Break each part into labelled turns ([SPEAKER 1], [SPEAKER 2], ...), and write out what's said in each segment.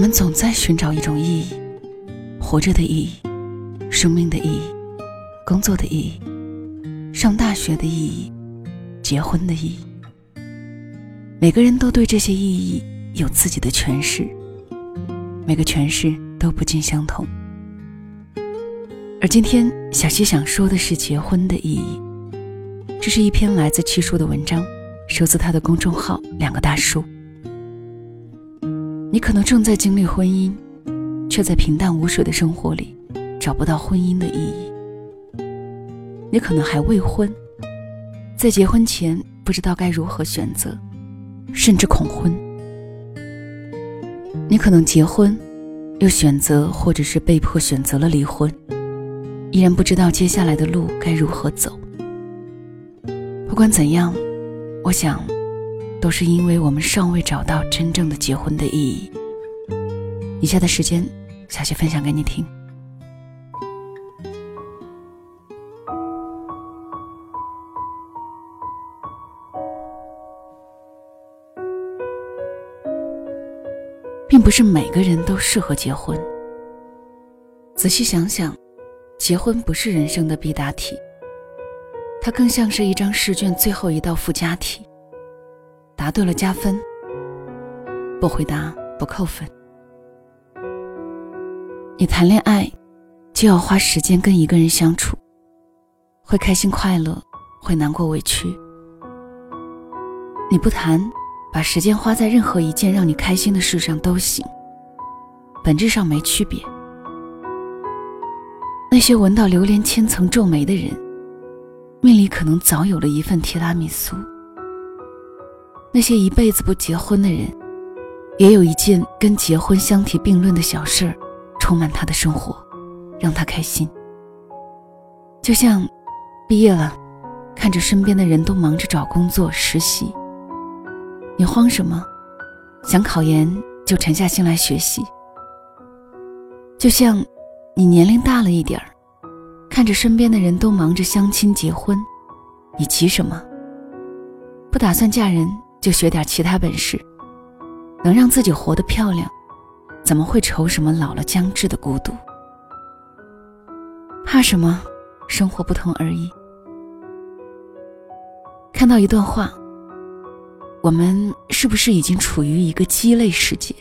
[SPEAKER 1] 我们总在寻找一种意义：活着的意义、生命的意义、工作的意义、上大学的意义、结婚的意义。每个人都对这些意义有自己的诠释，每个诠释都不尽相同。而今天，小溪想说的是结婚的意义。这是一篇来自七叔的文章，收自他的公众号“两个大叔”。你可能正在经历婚姻，却在平淡无水的生活里找不到婚姻的意义。你可能还未婚，在结婚前不知道该如何选择。甚至恐婚。你可能结婚，又选择或者是被迫选择了离婚，依然不知道接下来的路该如何走。不管怎样，我想，都是因为我们尚未找到真正的结婚的意义。以下的时间，小谢分享给你听。并不是每个人都适合结婚。仔细想想，结婚不是人生的必答题，它更像是一张试卷最后一道附加题。答对了加分，不回答不扣分。你谈恋爱，就要花时间跟一个人相处，会开心快乐，会难过委屈。你不谈。把时间花在任何一件让你开心的事上都行，本质上没区别。那些闻到榴莲千层皱眉的人，命里可能早有了一份提拉米苏；那些一辈子不结婚的人，也有一件跟结婚相提并论的小事儿，充满他的生活，让他开心。就像毕业了，看着身边的人都忙着找工作、实习。你慌什么？想考研就沉下心来学习。就像你年龄大了一点儿，看着身边的人都忙着相亲结婚，你急什么？不打算嫁人就学点其他本事，能让自己活得漂亮，怎么会愁什么老了将至的孤独？怕什么？生活不同而已。看到一段话。我们是不是已经处于一个鸡肋世界？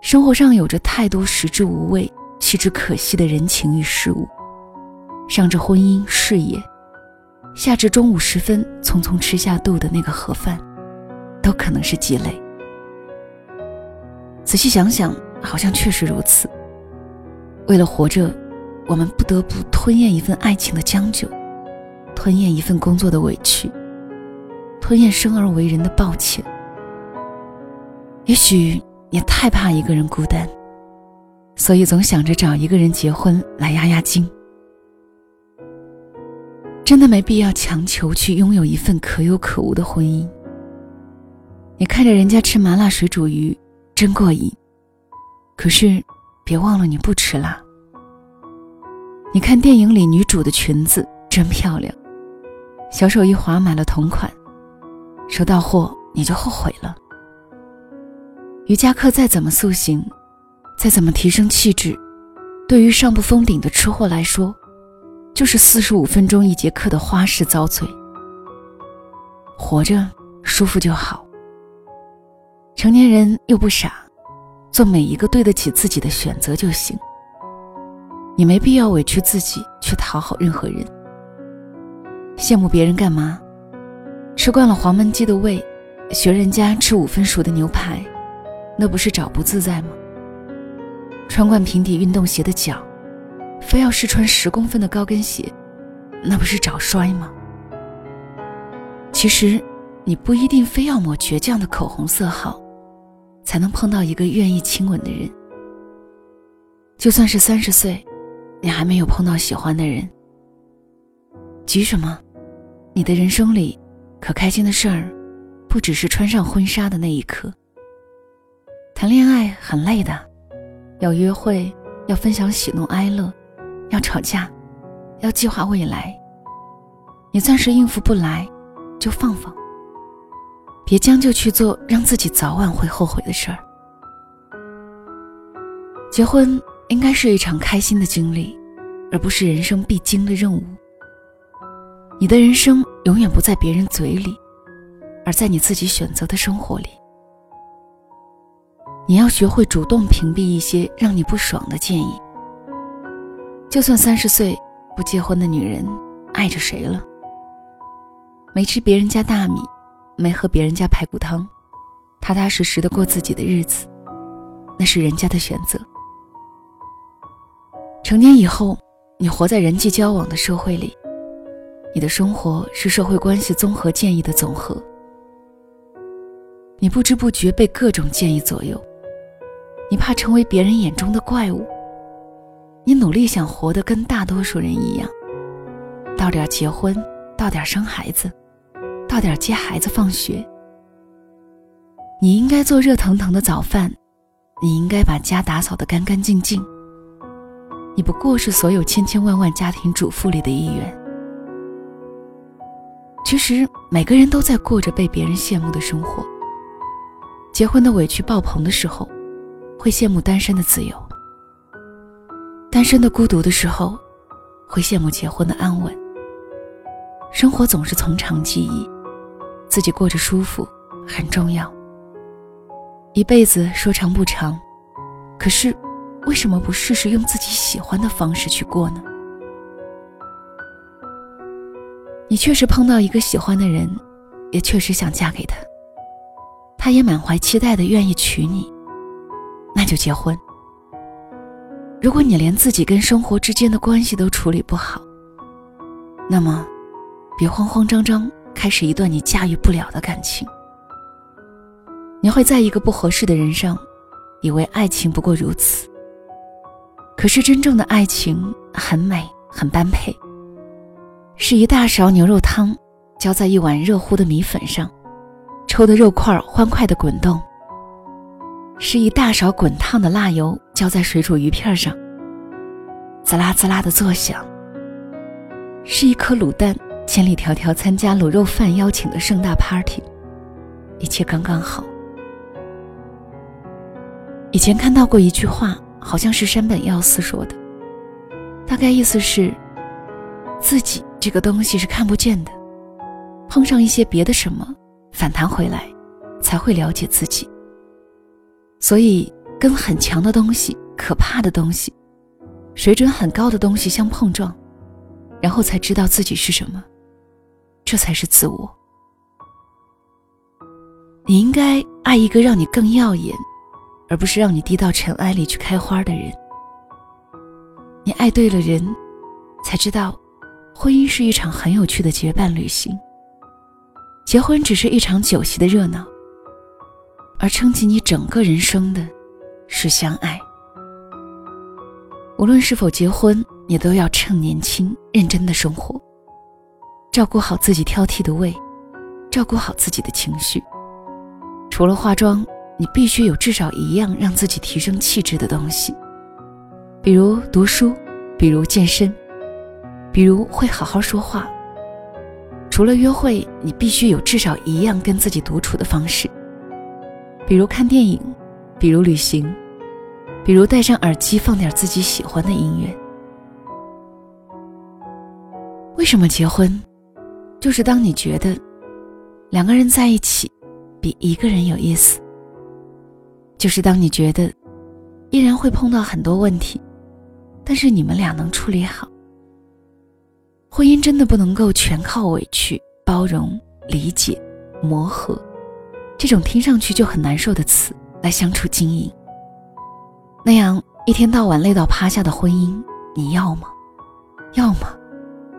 [SPEAKER 1] 生活上有着太多食之无味、弃之可惜的人情与事物，上至婚姻事业，下至中午时分匆匆吃下肚的那个盒饭，都可能是积累。仔细想想，好像确实如此。为了活着，我们不得不吞咽一份爱情的将就，吞咽一份工作的委屈。吞咽生而为人的抱歉，也许你太怕一个人孤单，所以总想着找一个人结婚来压压惊。真的没必要强求去拥有一份可有可无的婚姻。你看着人家吃麻辣水煮鱼，真过瘾，可是别忘了你不吃辣。你看电影里女主的裙子真漂亮，小手一滑买了同款。收到货你就后悔了。瑜伽课再怎么塑形，再怎么提升气质，对于上不封顶的吃货来说，就是四十五分钟一节课的花式遭罪。活着舒服就好。成年人又不傻，做每一个对得起自己的选择就行。你没必要委屈自己去讨好任何人。羡慕别人干嘛？吃惯了黄焖鸡的胃，学人家吃五分熟的牛排，那不是找不自在吗？穿惯平底运动鞋的脚，非要试穿十公分的高跟鞋，那不是找摔吗？其实，你不一定非要抹倔强的口红色号，才能碰到一个愿意亲吻的人。就算是三十岁，你还没有碰到喜欢的人，急什么？你的人生里。可开心的事儿，不只是穿上婚纱的那一刻。谈恋爱很累的，要约会，要分享喜怒哀乐，要吵架，要计划未来。你暂时应付不来，就放放，别将就去做让自己早晚会后悔的事儿。结婚应该是一场开心的经历，而不是人生必经的任务。你的人生永远不在别人嘴里，而在你自己选择的生活里。你要学会主动屏蔽一些让你不爽的建议。就算三十岁不结婚的女人，爱着谁了？没吃别人家大米，没喝别人家排骨汤，踏踏实实的过自己的日子，那是人家的选择。成年以后，你活在人际交往的社会里，你的生活是社会关系综合建议的总和。你不知不觉被各种建议左右，你怕成为别人眼中的怪物，你努力想活得跟大多数人一样，到点结婚，到点生孩子，到点接孩子放学。你应该做热腾腾的早饭，你应该把家打扫得干干净净。你不过是所有千千万万家庭主妇里的一员。其实每个人都在过着被别人羡慕的生活。结婚的委屈爆棚的时候，会羡慕单身的自由；单身的孤独的时候，会羡慕结婚的安稳。生活总是从长计议，自己过着舒服很重要。一辈子说长不长，可是。为什么不试试用自己喜欢的方式去过呢？你确实碰到一个喜欢的人，也确实想嫁给他，他也满怀期待的愿意娶你，那就结婚。如果你连自己跟生活之间的关系都处理不好，那么，别慌慌张张开始一段你驾驭不了的感情。你会在一个不合适的人上，以为爱情不过如此。可是真正的爱情很美，很般配。是一大勺牛肉汤，浇在一碗热乎的米粉上，抽的肉块欢快的滚动。是一大勺滚烫的辣油浇在水煮鱼片上，滋啦滋啦的作响。是一颗卤蛋，千里迢迢参加卤肉饭邀请的盛大 party，一切刚刚好。以前看到过一句话。好像是山本耀司说的，大概意思是，自己这个东西是看不见的，碰上一些别的什么，反弹回来，才会了解自己。所以，跟很强的东西、可怕的东西、水准很高的东西相碰撞，然后才知道自己是什么，这才是自我。你应该爱一个让你更耀眼。而不是让你低到尘埃里去开花的人。你爱对了人，才知道，婚姻是一场很有趣的结伴旅行。结婚只是一场酒席的热闹，而撑起你整个人生的，是相爱。无论是否结婚，你都要趁年轻认真的生活，照顾好自己挑剔的胃，照顾好自己的情绪。除了化妆。你必须有至少一样让自己提升气质的东西，比如读书，比如健身，比如会好好说话。除了约会，你必须有至少一样跟自己独处的方式，比如看电影，比如旅行，比如戴上耳机放点自己喜欢的音乐。为什么结婚？就是当你觉得两个人在一起比一个人有意思。就是当你觉得依然会碰到很多问题，但是你们俩能处理好。婚姻真的不能够全靠委屈、包容、理解、磨合，这种听上去就很难受的词来相处经营。那样一天到晚累到趴下的婚姻，你要吗？要吗？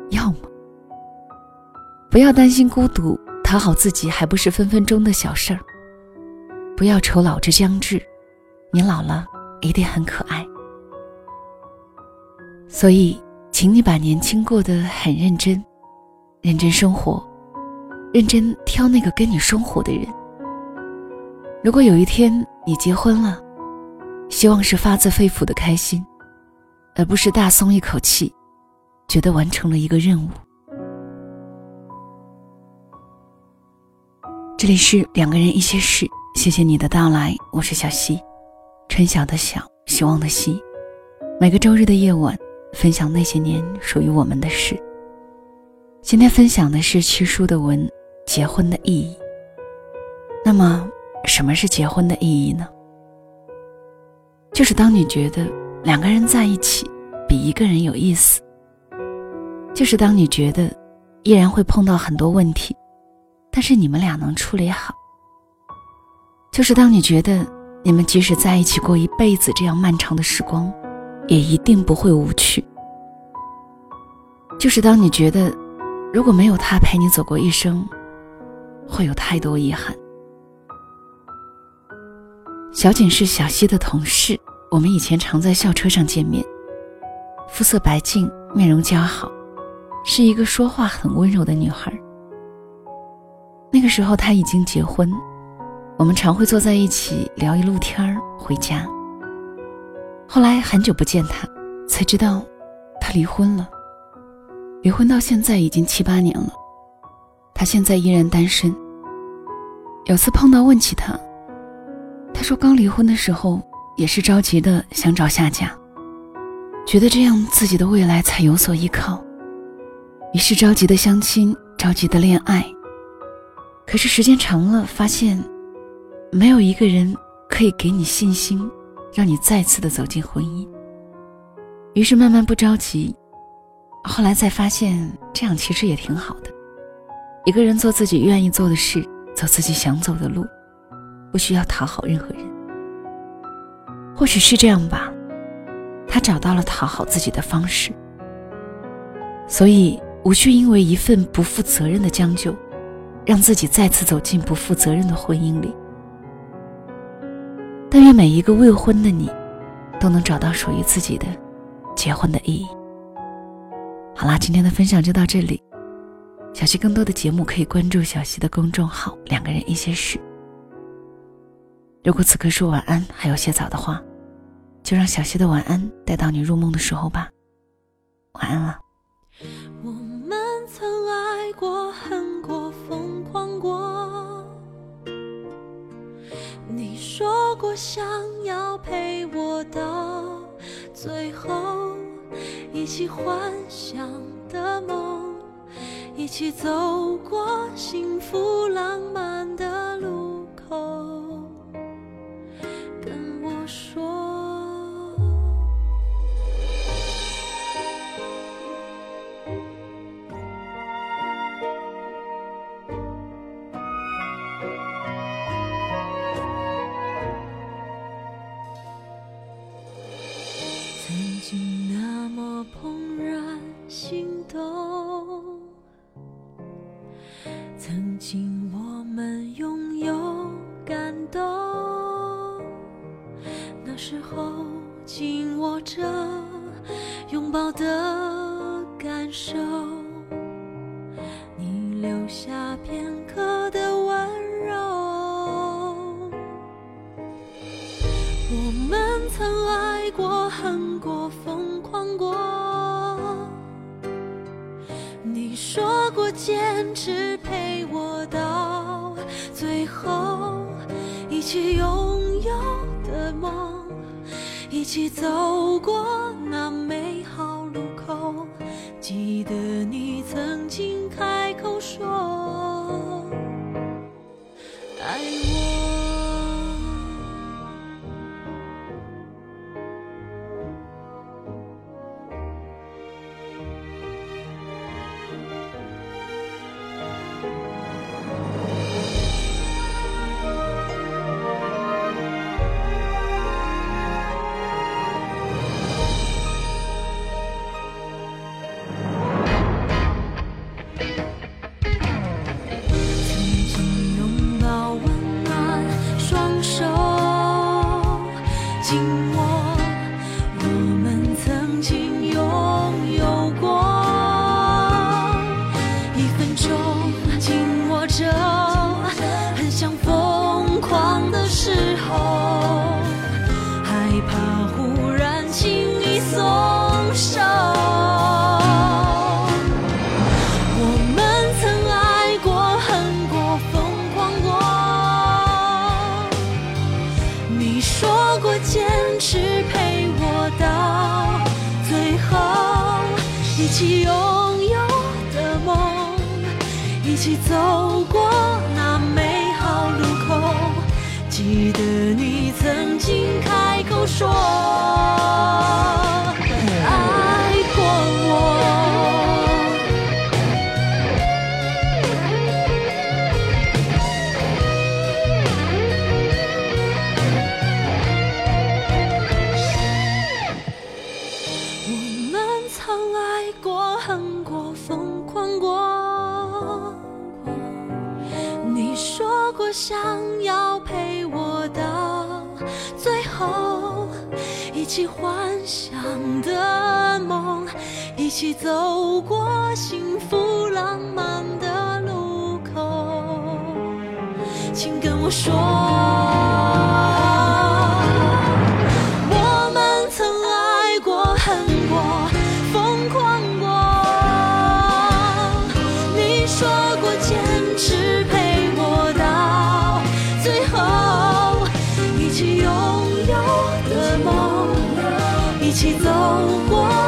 [SPEAKER 1] 要吗？不要担心孤独，讨好自己还不是分分钟的小事儿。不要愁老之将至，你老了一定很可爱。所以，请你把年轻过得很认真，认真生活，认真挑那个跟你生活的人。如果有一天你结婚了，希望是发自肺腑的开心，而不是大松一口气，觉得完成了一个任务。这里是两个人一些事。谢谢你的到来，我是小溪，春晓的晓。希望的希。每个周日的夜晚，分享那些年属于我们的事。今天分享的是七叔的文《结婚的意义》。那么，什么是结婚的意义呢？就是当你觉得两个人在一起比一个人有意思；就是当你觉得依然会碰到很多问题，但是你们俩能处理好；就是当你觉得你们即使在一起过一辈子这样漫长的时光，也一定不会无趣；就是当你觉得如果没有他陪你走过一生，会有太多遗憾。小景是小溪的同事，我们以前常在校车上见面。肤色白净，面容姣好，是一个说话很温柔的女孩。那个时候她已经结婚，我们常会坐在一起聊一路天儿，回家。后来很久不见她，才知道她离婚了。离婚到现在已经七八年了，她现在依然单身。有次碰到问起她。他说：“刚离婚的时候，也是着急的想找下家，觉得这样自己的未来才有所依靠，于是着急的相亲，着急的恋爱。可是时间长了，发现没有一个人可以给你信心，让你再次的走进婚姻。于是慢慢不着急，后来再发现这样其实也挺好的，一个人做自己愿意做的事，走自己想走的路。”不需要讨好任何人，或许是这样吧。他找到了讨好自己的方式，所以无需因为一份不负责任的将就，让自己再次走进不负责任的婚姻里。但愿每一个未婚的你，都能找到属于自己的结婚的意义。好啦，今天的分享就到这里。小溪更多的节目可以关注小溪的公众号“两个人一些事”。如果此刻说晚安还有些早的话，就让小溪的晚安带到你入梦的时候吧。晚安了。
[SPEAKER 2] 我们曾爱过、恨过、疯狂过。你说过想要陪我到最后，一起幻想的梦，一起走过幸福浪漫的路请我们拥有感动，那时候紧握着拥抱的感受。说过坚持陪我到最后，一起拥有的梦。一起走过那美好路口，记得你曾经开口说爱我我。坚记得你曾经开口说。一起幻想的梦，一起走过幸福浪漫的路口，请跟我说。起走过。